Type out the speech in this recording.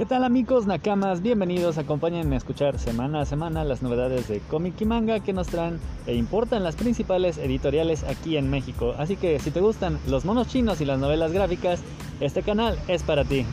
¿Qué tal amigos Nakamas? Bienvenidos, acompáñenme a escuchar semana a semana las novedades de cómic y manga que nos traen e importan las principales editoriales aquí en México. Así que si te gustan los monos chinos y las novelas gráficas, este canal es para ti.